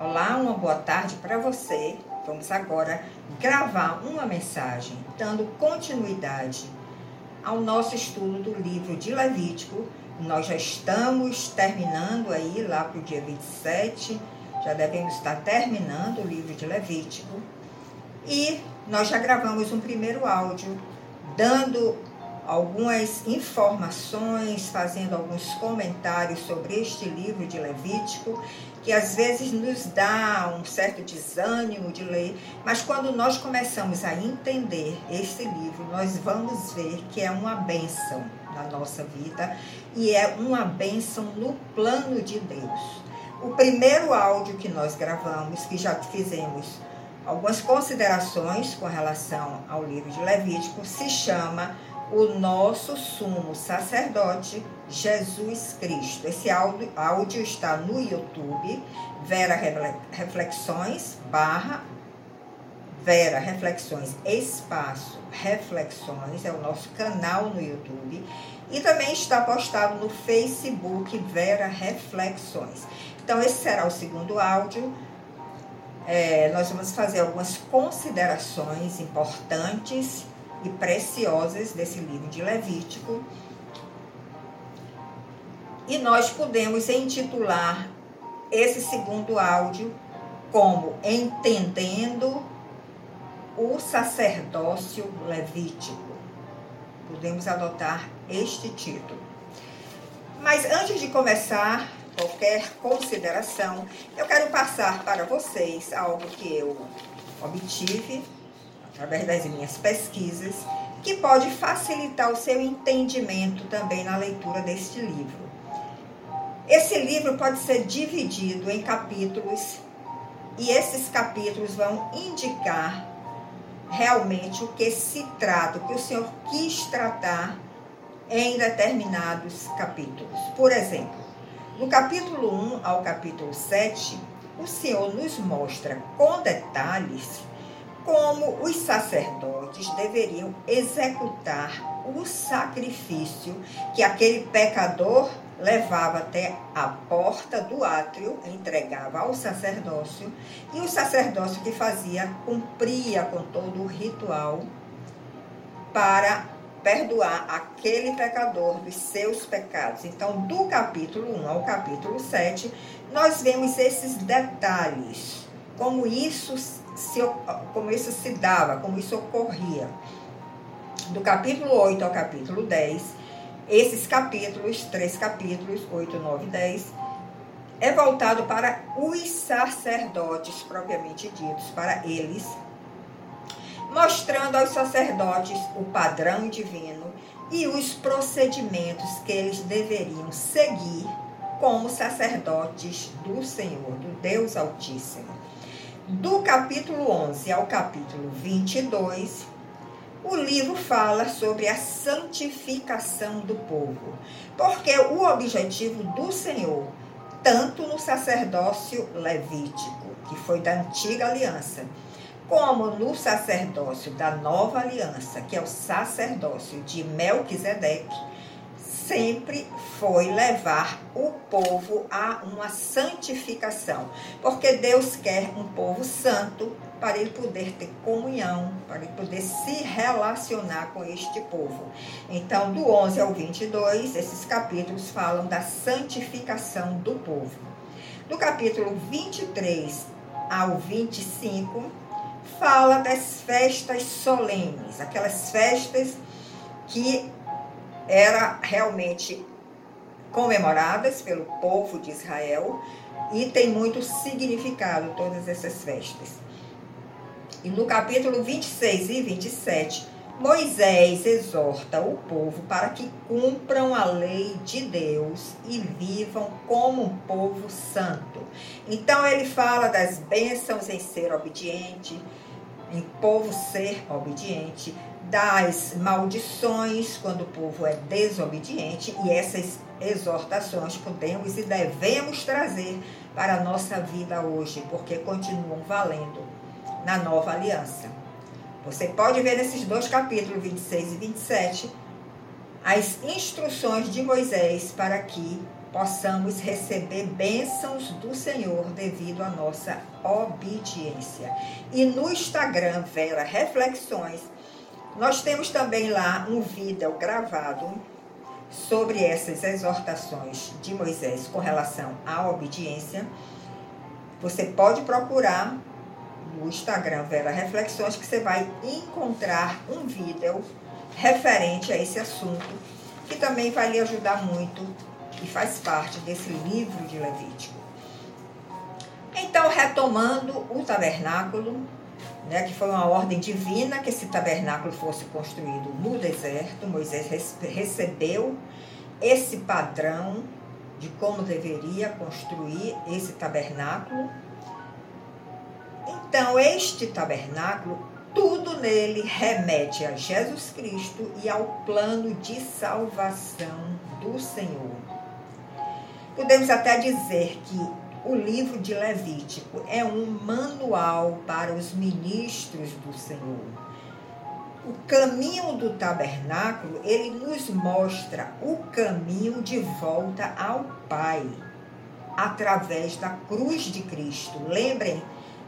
Olá, uma boa tarde para você. Vamos agora gravar uma mensagem dando continuidade ao nosso estudo do livro de Levítico. Nós já estamos terminando aí lá para o dia 27, já devemos estar terminando o livro de Levítico. E nós já gravamos um primeiro áudio dando algumas informações, fazendo alguns comentários sobre este livro de Levítico, que às vezes nos dá um certo desânimo de ler, mas quando nós começamos a entender este livro, nós vamos ver que é uma bênção na nossa vida e é uma bênção no plano de Deus. O primeiro áudio que nós gravamos, que já fizemos algumas considerações com relação ao livro de Levítico, se chama o nosso sumo sacerdote, Jesus Cristo. Esse áudio, áudio está no YouTube, Vera Reflexões, barra Vera Reflexões, espaço Reflexões, é o nosso canal no YouTube. E também está postado no Facebook Vera Reflexões. Então, esse será o segundo áudio. É, nós vamos fazer algumas considerações importantes e preciosas desse livro de Levítico. E nós podemos intitular esse segundo áudio como Entendendo o Sacerdócio Levítico. Podemos adotar este título. Mas antes de começar qualquer consideração, eu quero passar para vocês algo que eu obtive através das minhas pesquisas, que pode facilitar o seu entendimento também na leitura deste livro. Esse livro pode ser dividido em capítulos e esses capítulos vão indicar realmente o que se trata, o que o Senhor quis tratar em determinados capítulos. Por exemplo, no capítulo 1 ao capítulo 7, o Senhor nos mostra com detalhes como os sacerdotes deveriam executar o sacrifício que aquele pecador levava até a porta do átrio, entregava ao sacerdócio, e o sacerdócio que fazia cumpria com todo o ritual para perdoar aquele pecador dos seus pecados. Então, do capítulo 1 ao capítulo 7, nós vemos esses detalhes, como isso se, como isso se dava, como isso ocorria. Do capítulo 8 ao capítulo 10, esses capítulos, três capítulos, 8, 9 e 10, é voltado para os sacerdotes propriamente ditos, para eles, mostrando aos sacerdotes o padrão divino e os procedimentos que eles deveriam seguir como sacerdotes do Senhor, do Deus Altíssimo. Do capítulo 11 ao capítulo 22, o livro fala sobre a santificação do povo, porque o objetivo do Senhor, tanto no sacerdócio levítico, que foi da antiga aliança, como no sacerdócio da nova aliança, que é o sacerdócio de Melquisedeque, sempre foi levar o povo a uma santificação, porque Deus quer um povo santo para ele poder ter comunhão, para ele poder se relacionar com este povo. Então, do 11 ao 22, esses capítulos falam da santificação do povo. Do capítulo 23 ao 25, fala das festas solenes, aquelas festas que era realmente comemoradas pelo povo de Israel e tem muito significado todas essas festas. E no capítulo 26 e 27, Moisés exorta o povo para que cumpram a lei de Deus e vivam como um povo santo. Então ele fala das bênçãos em ser obediente, em povo ser obediente, das maldições quando o povo é desobediente e essas exortações podemos e devemos trazer para a nossa vida hoje, porque continuam valendo na nova aliança. Você pode ver nesses dois capítulos, 26 e 27, as instruções de Moisés para que possamos receber bênçãos do Senhor devido à nossa obediência. E no Instagram, Vera Reflexões, nós temos também lá um vídeo gravado sobre essas exortações de Moisés com relação à obediência. Você pode procurar no Instagram Vera Reflexões que você vai encontrar um vídeo referente a esse assunto que também vai lhe ajudar muito e faz parte desse livro de Levítico. Então, retomando o tabernáculo, né, que foi uma ordem divina que esse tabernáculo fosse construído no deserto, Moisés recebeu esse padrão de como deveria construir esse tabernáculo. Então, este tabernáculo, tudo nele remete a Jesus Cristo e ao plano de salvação do Senhor. Podemos até dizer que o livro de Levítico é um manual para os ministros do Senhor. O caminho do tabernáculo, ele nos mostra o caminho de volta ao Pai, através da cruz de Cristo. Lembrem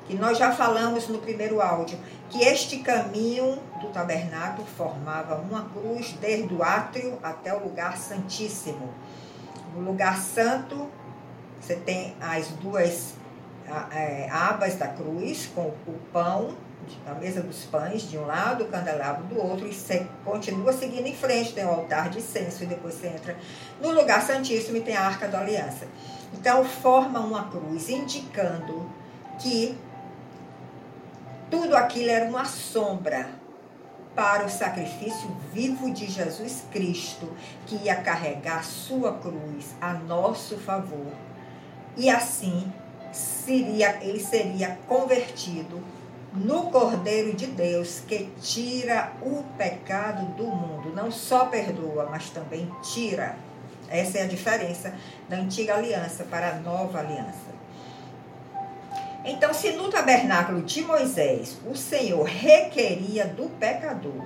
que nós já falamos no primeiro áudio que este caminho do tabernáculo formava uma cruz desde o átrio até o lugar santíssimo. No lugar santo, você tem as duas é, abas da cruz com o pão, a mesa dos pães de um lado, o candelabro do outro, e você continua seguindo em frente, tem o altar de incenso, e depois você entra no lugar santíssimo e tem a arca da aliança. Então, forma uma cruz, indicando que tudo aquilo era uma sombra para o sacrifício vivo de Jesus Cristo, que ia carregar sua cruz a nosso favor. E assim seria, ele seria convertido no Cordeiro de Deus que tira o pecado do mundo. Não só perdoa, mas também tira. Essa é a diferença da antiga aliança para a nova aliança. Então, se no tabernáculo de Moisés o Senhor requeria do pecador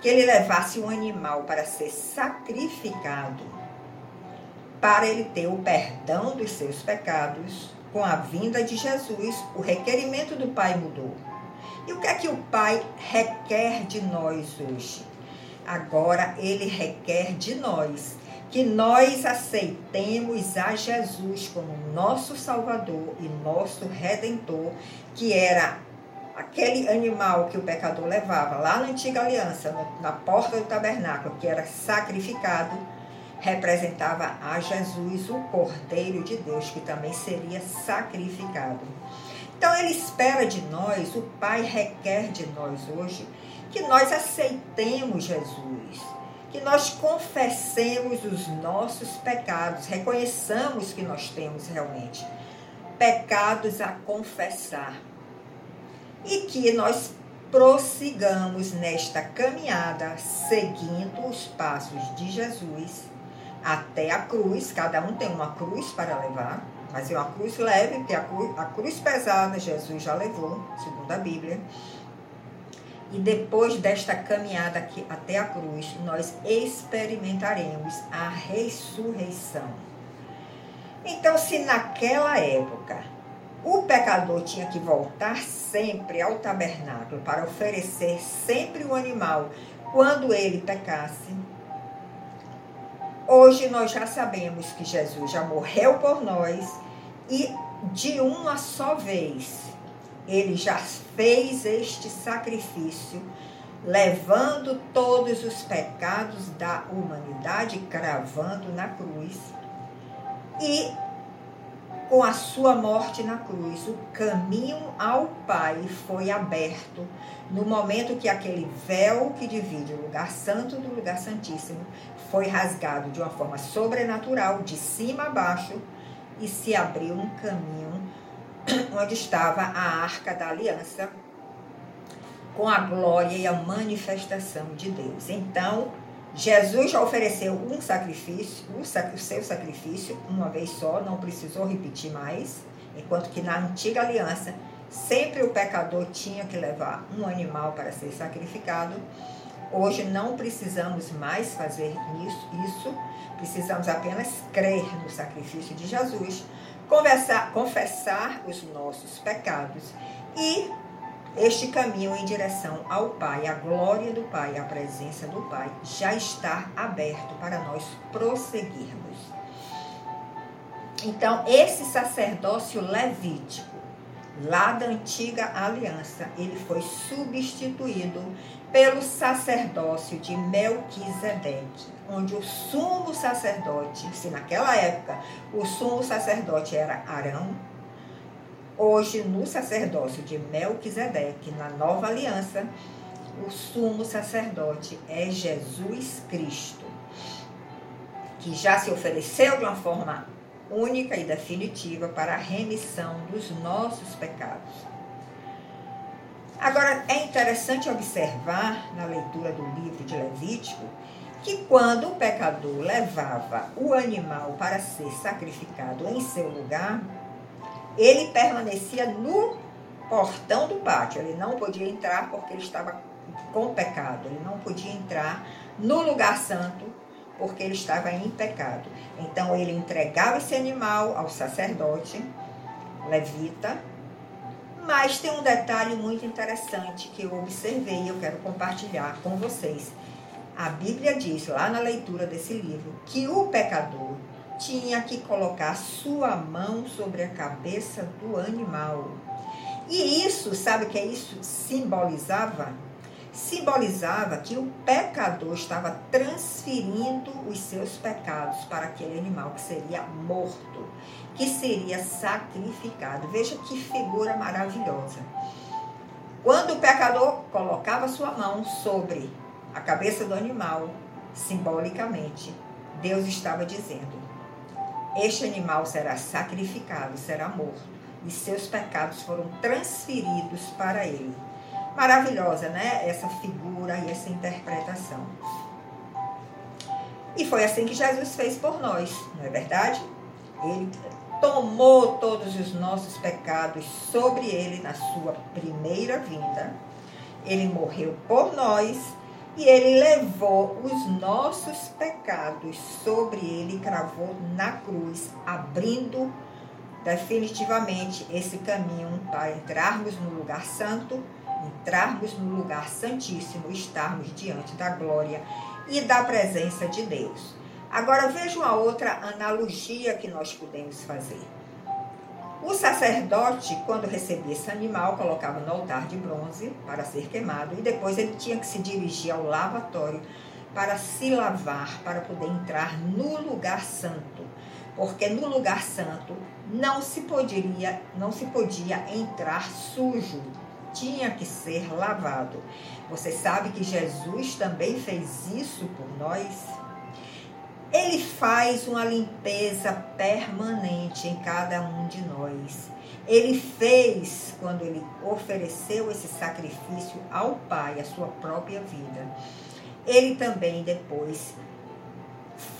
que ele levasse um animal para ser sacrificado, para ele ter o perdão dos seus pecados, com a vinda de Jesus, o requerimento do Pai mudou. E o que é que o Pai requer de nós hoje? Agora ele requer de nós que nós aceitemos a Jesus como nosso Salvador e nosso Redentor, que era aquele animal que o pecador levava lá na antiga aliança, na porta do tabernáculo, que era sacrificado, representava a Jesus, o Cordeiro de Deus, que também seria sacrificado. Então ele espera de nós, o Pai requer de nós hoje, que nós aceitemos Jesus que nós confessemos os nossos pecados, reconheçamos que nós temos realmente pecados a confessar e que nós prossigamos nesta caminhada seguindo os passos de Jesus até a cruz. Cada um tem uma cruz para levar, mas é uma cruz leve, porque a cruz, a cruz pesada Jesus já levou, segundo a Bíblia. E depois desta caminhada aqui até a cruz, nós experimentaremos a ressurreição. Então, se naquela época o pecador tinha que voltar sempre ao tabernáculo para oferecer sempre o animal quando ele pecasse, hoje nós já sabemos que Jesus já morreu por nós e de uma só vez ele já fez este sacrifício, levando todos os pecados da humanidade, cravando na cruz. E com a sua morte na cruz, o caminho ao Pai foi aberto no momento que aquele véu que divide o lugar santo do lugar santíssimo foi rasgado de uma forma sobrenatural, de cima a baixo, e se abriu um caminho onde estava a arca da aliança, com a glória e a manifestação de Deus. Então, Jesus já ofereceu um sacrifício, o seu sacrifício, uma vez só, não precisou repetir mais, enquanto que na antiga aliança, sempre o pecador tinha que levar um animal para ser sacrificado. Hoje não precisamos mais fazer isso, isso precisamos apenas crer no sacrifício de Jesus, conversar, confessar os nossos pecados e este caminho em direção ao Pai, a glória do Pai, a presença do Pai, já está aberto para nós prosseguirmos. Então, esse sacerdócio levítico, lá da antiga aliança, ele foi substituído pelo sacerdócio de Melquisedeque, onde o sumo sacerdote, se naquela época o sumo sacerdote era Arão, hoje no sacerdócio de Melquisedeque, na nova aliança, o sumo sacerdote é Jesus Cristo, que já se ofereceu de uma forma única e definitiva para a remissão dos nossos pecados. Agora, é interessante observar na leitura do livro de Levítico que quando o pecador levava o animal para ser sacrificado em seu lugar, ele permanecia no portão do pátio. Ele não podia entrar porque ele estava com pecado. Ele não podia entrar no lugar santo porque ele estava em pecado. Então ele entregava esse animal ao sacerdote levita mas tem um detalhe muito interessante que eu observei e eu quero compartilhar com vocês. A Bíblia diz, lá na leitura desse livro, que o pecador tinha que colocar sua mão sobre a cabeça do animal. E isso, sabe o que é isso simbolizava? Simbolizava que o pecador estava transferindo os seus pecados para aquele animal que seria morto que seria sacrificado. Veja que figura maravilhosa. Quando o pecador colocava sua mão sobre a cabeça do animal, simbolicamente, Deus estava dizendo: Este animal será sacrificado, será morto, e seus pecados foram transferidos para ele. Maravilhosa, né? Essa figura e essa interpretação. E foi assim que Jesus fez por nós, não é verdade? Ele tomou todos os nossos pecados sobre ele na sua primeira vinda. Ele morreu por nós e ele levou os nossos pecados sobre ele cravou na cruz, abrindo definitivamente esse caminho para entrarmos no lugar santo, entrarmos no lugar santíssimo, estarmos diante da glória e da presença de Deus. Agora veja uma outra analogia que nós podemos fazer. O sacerdote, quando recebia esse animal, colocava no altar de bronze para ser queimado e depois ele tinha que se dirigir ao lavatório para se lavar, para poder entrar no lugar santo. Porque no lugar santo não se poderia, não se podia entrar sujo, tinha que ser lavado. Você sabe que Jesus também fez isso por nós? Ele faz uma limpeza permanente em cada um de nós. Ele fez quando ele ofereceu esse sacrifício ao Pai, a sua própria vida. Ele também depois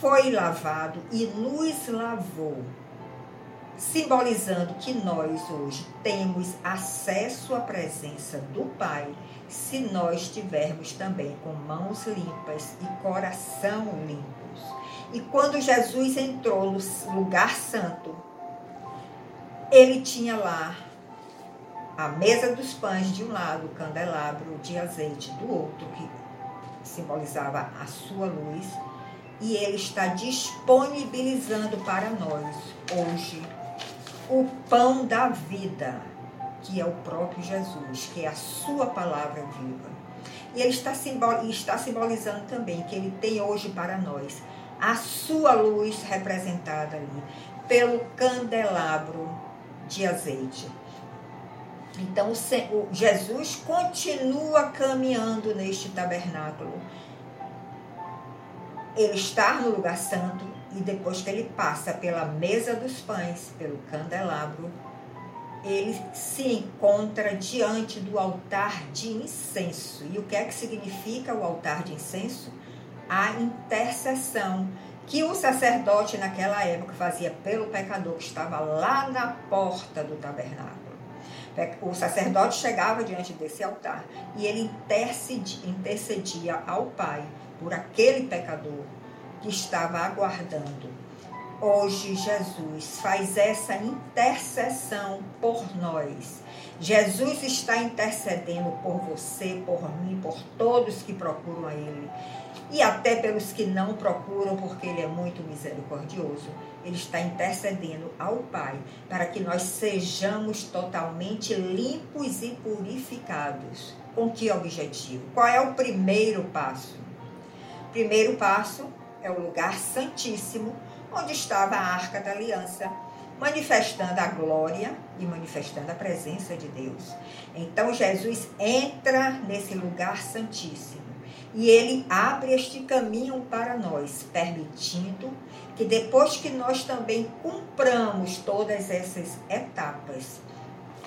foi lavado e nos lavou, simbolizando que nós hoje temos acesso à presença do Pai se nós tivermos também com mãos limpas e coração limpo. E quando Jesus entrou no lugar santo, ele tinha lá a mesa dos pães de um lado, o candelabro de azeite do outro, que simbolizava a sua luz, e ele está disponibilizando para nós hoje o pão da vida, que é o próprio Jesus, que é a sua palavra viva. E ele está, simbol, está simbolizando também que ele tem hoje para nós a sua luz representada ali pelo candelabro de azeite. Então, Jesus continua caminhando neste tabernáculo. Ele está no lugar santo e depois que ele passa pela mesa dos pães, pelo candelabro, ele se encontra diante do altar de incenso. E o que é que significa o altar de incenso? A intercessão que o sacerdote naquela época fazia pelo pecador que estava lá na porta do tabernáculo. O sacerdote chegava diante desse altar e ele intercedia, intercedia ao Pai por aquele pecador que estava aguardando. Hoje Jesus faz essa intercessão por nós. Jesus está intercedendo por você, por mim, por todos que procuram a Ele e até pelos que não procuram, porque Ele é muito misericordioso. Ele está intercedendo ao Pai para que nós sejamos totalmente limpos e purificados. Com que objetivo? Qual é o primeiro passo? Primeiro passo é o lugar santíssimo, onde estava a arca da aliança, manifestando a glória e manifestando a presença de Deus. Então Jesus entra nesse lugar santíssimo e ele abre este caminho para nós, permitindo que depois que nós também cumpramos todas essas etapas,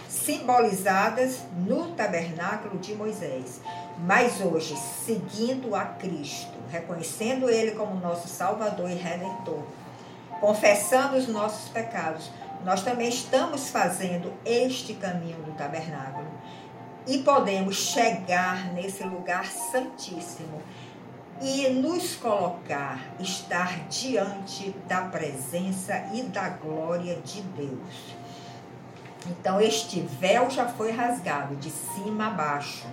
simbolizadas no tabernáculo de Moisés, mas hoje seguindo a Cristo, reconhecendo Ele como nosso Salvador e Redentor, confessando os nossos pecados, nós também estamos fazendo este caminho do tabernáculo e podemos chegar nesse lugar santíssimo e nos colocar, estar diante da presença e da glória de Deus. Então, este véu já foi rasgado de cima a baixo.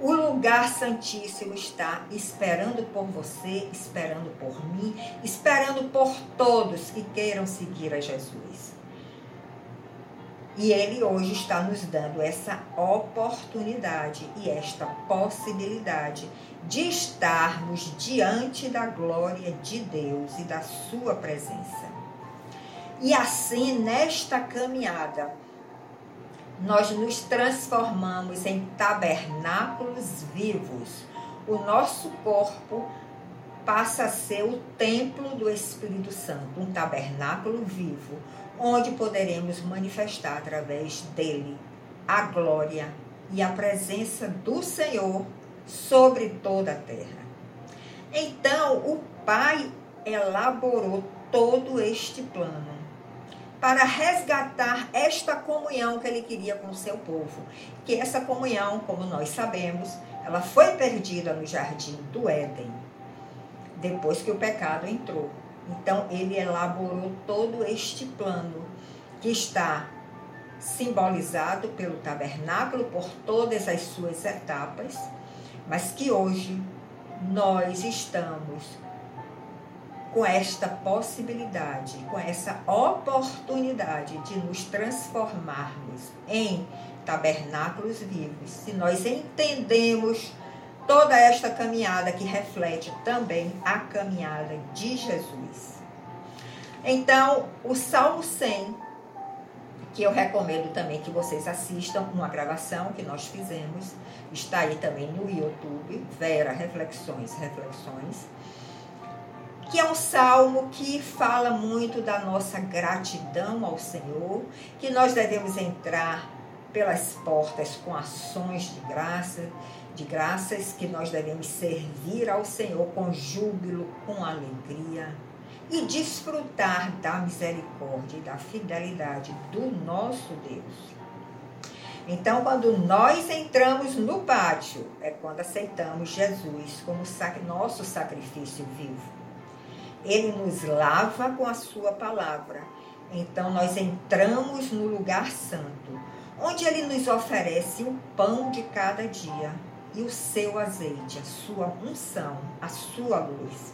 O lugar santíssimo está esperando por você, esperando por mim, esperando por todos que queiram seguir a Jesus. E Ele hoje está nos dando essa oportunidade e esta possibilidade de estarmos diante da glória de Deus e da Sua presença. E assim, nesta caminhada, nós nos transformamos em tabernáculos vivos. O nosso corpo passa a ser o templo do Espírito Santo, um tabernáculo vivo onde poderemos manifestar através dele a glória e a presença do Senhor sobre toda a terra. Então, o Pai elaborou todo este plano para resgatar esta comunhão que ele queria com o seu povo. Que essa comunhão, como nós sabemos, ela foi perdida no jardim do Éden, depois que o pecado entrou. Então, ele elaborou todo este plano que está simbolizado pelo tabernáculo por todas as suas etapas, mas que hoje nós estamos com esta possibilidade, com essa oportunidade de nos transformarmos em tabernáculos vivos, se nós entendemos toda esta caminhada que reflete também a caminhada de Jesus. Então, o Salmo 100, que eu recomendo também que vocês assistam uma gravação que nós fizemos, está aí também no YouTube, Vera Reflexões, Reflexões, que é um salmo que fala muito da nossa gratidão ao Senhor, que nós devemos entrar pelas portas com ações de graça, de graças que nós devemos servir ao Senhor com júbilo, com alegria e desfrutar da misericórdia e da fidelidade do nosso Deus. Então, quando nós entramos no pátio, é quando aceitamos Jesus como nosso sacrifício vivo. Ele nos lava com a sua palavra. Então, nós entramos no lugar santo, onde ele nos oferece o pão de cada dia e o seu azeite, a sua unção, a sua luz.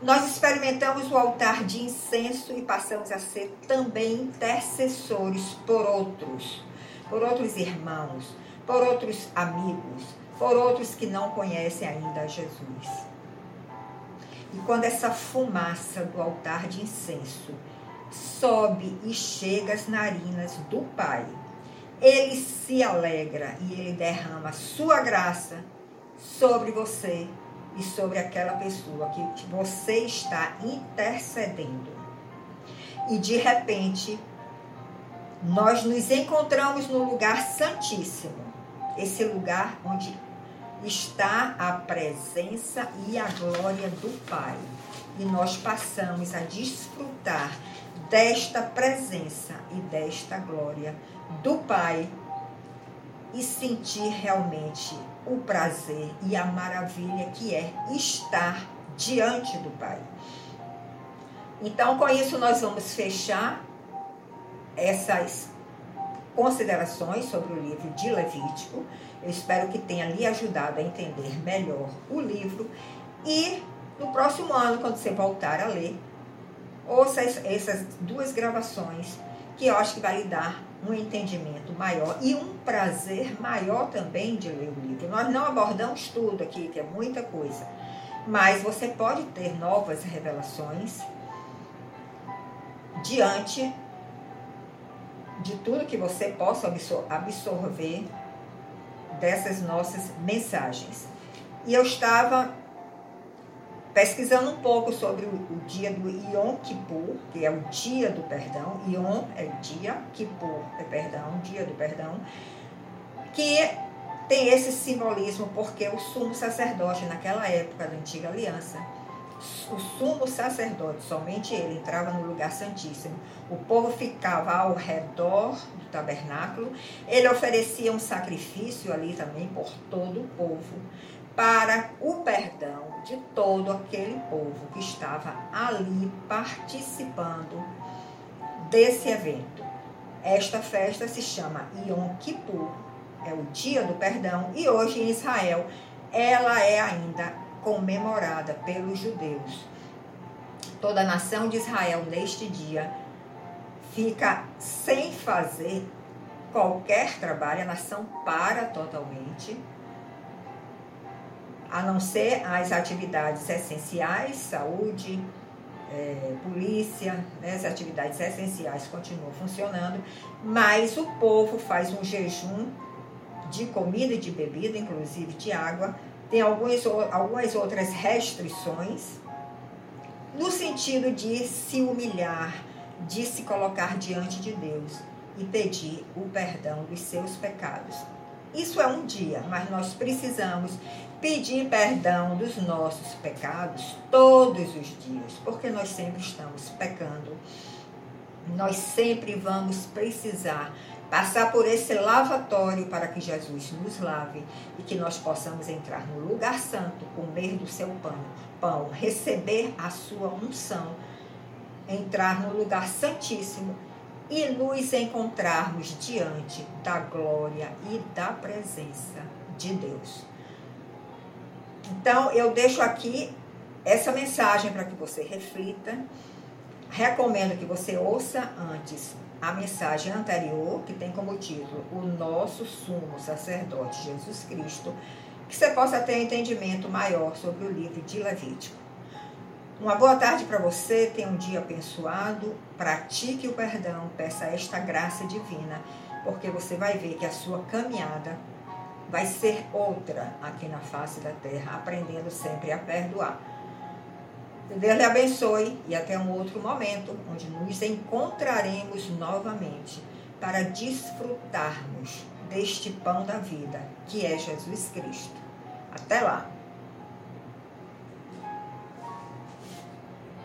Nós experimentamos o altar de incenso e passamos a ser também intercessores por outros, por outros irmãos, por outros amigos, por outros que não conhecem ainda Jesus. E quando essa fumaça do altar de incenso sobe e chega às narinas do Pai, ele se alegra e ele derrama sua graça sobre você e sobre aquela pessoa que você está intercedendo. E de repente, nós nos encontramos no lugar santíssimo, esse lugar onde está a presença e a glória do Pai. E nós passamos a desfrutar desta presença e desta glória do Pai e sentir realmente o prazer e a maravilha que é estar diante do Pai. Então, com isso, nós vamos fechar essas considerações sobre o livro de Levítico. Eu espero que tenha lhe ajudado a entender melhor o livro. E no próximo ano, quando você voltar a ler, ouça essas duas gravações, que eu acho que vai lhe dar um entendimento maior e um prazer maior também de ler o livro. Nós não abordamos tudo aqui, que é muita coisa, mas você pode ter novas revelações diante de tudo que você possa absorver dessas nossas mensagens. E eu estava pesquisando um pouco sobre o, o, dia do Yom Kippur, que é o dia do perdão. Yom é dia, Kippur é perdão, dia do perdão, que tem esse simbolismo porque o sumo sacerdote naquela época da antiga aliança o sumo sacerdote, somente ele, entrava no lugar santíssimo. O povo ficava ao redor do tabernáculo. Ele oferecia um sacrifício ali também por todo o povo, para o perdão de todo aquele povo que estava ali participando desse evento. Esta festa se chama Yom Kippur, é o dia do perdão, e hoje em Israel ela é ainda comemorada pelos judeus. Toda a nação de Israel neste dia fica sem fazer qualquer trabalho, a nação para totalmente, a não ser as atividades essenciais, saúde, é, polícia, né, as atividades essenciais continuam funcionando, mas o povo faz um jejum de comida e de bebida, inclusive de água, tem algumas, algumas outras restrições, no sentido de se humilhar, de se colocar diante de Deus e pedir o perdão dos seus pecados. Isso é um dia, mas nós precisamos pedir perdão dos nossos pecados todos os dias, porque nós sempre estamos pecando. Nós sempre vamos precisar passar por esse lavatório para que Jesus nos lave e que nós possamos entrar no lugar santo, comer do seu pão, pão receber a sua unção, entrar no lugar santíssimo e nos encontrarmos diante da glória e da presença de Deus. Então, eu deixo aqui essa mensagem para que você reflita. Recomendo que você ouça antes a mensagem anterior, que tem como título O Nosso Sumo Sacerdote Jesus Cristo, que você possa ter um entendimento maior sobre o livro de Levítico. Uma boa tarde para você, tenha um dia abençoado, pratique o perdão, peça esta graça divina, porque você vai ver que a sua caminhada vai ser outra aqui na face da terra, aprendendo sempre a perdoar. Que Deus lhe abençoe e até um outro momento onde nos encontraremos novamente para desfrutarmos deste pão da vida, que é Jesus Cristo. Até lá!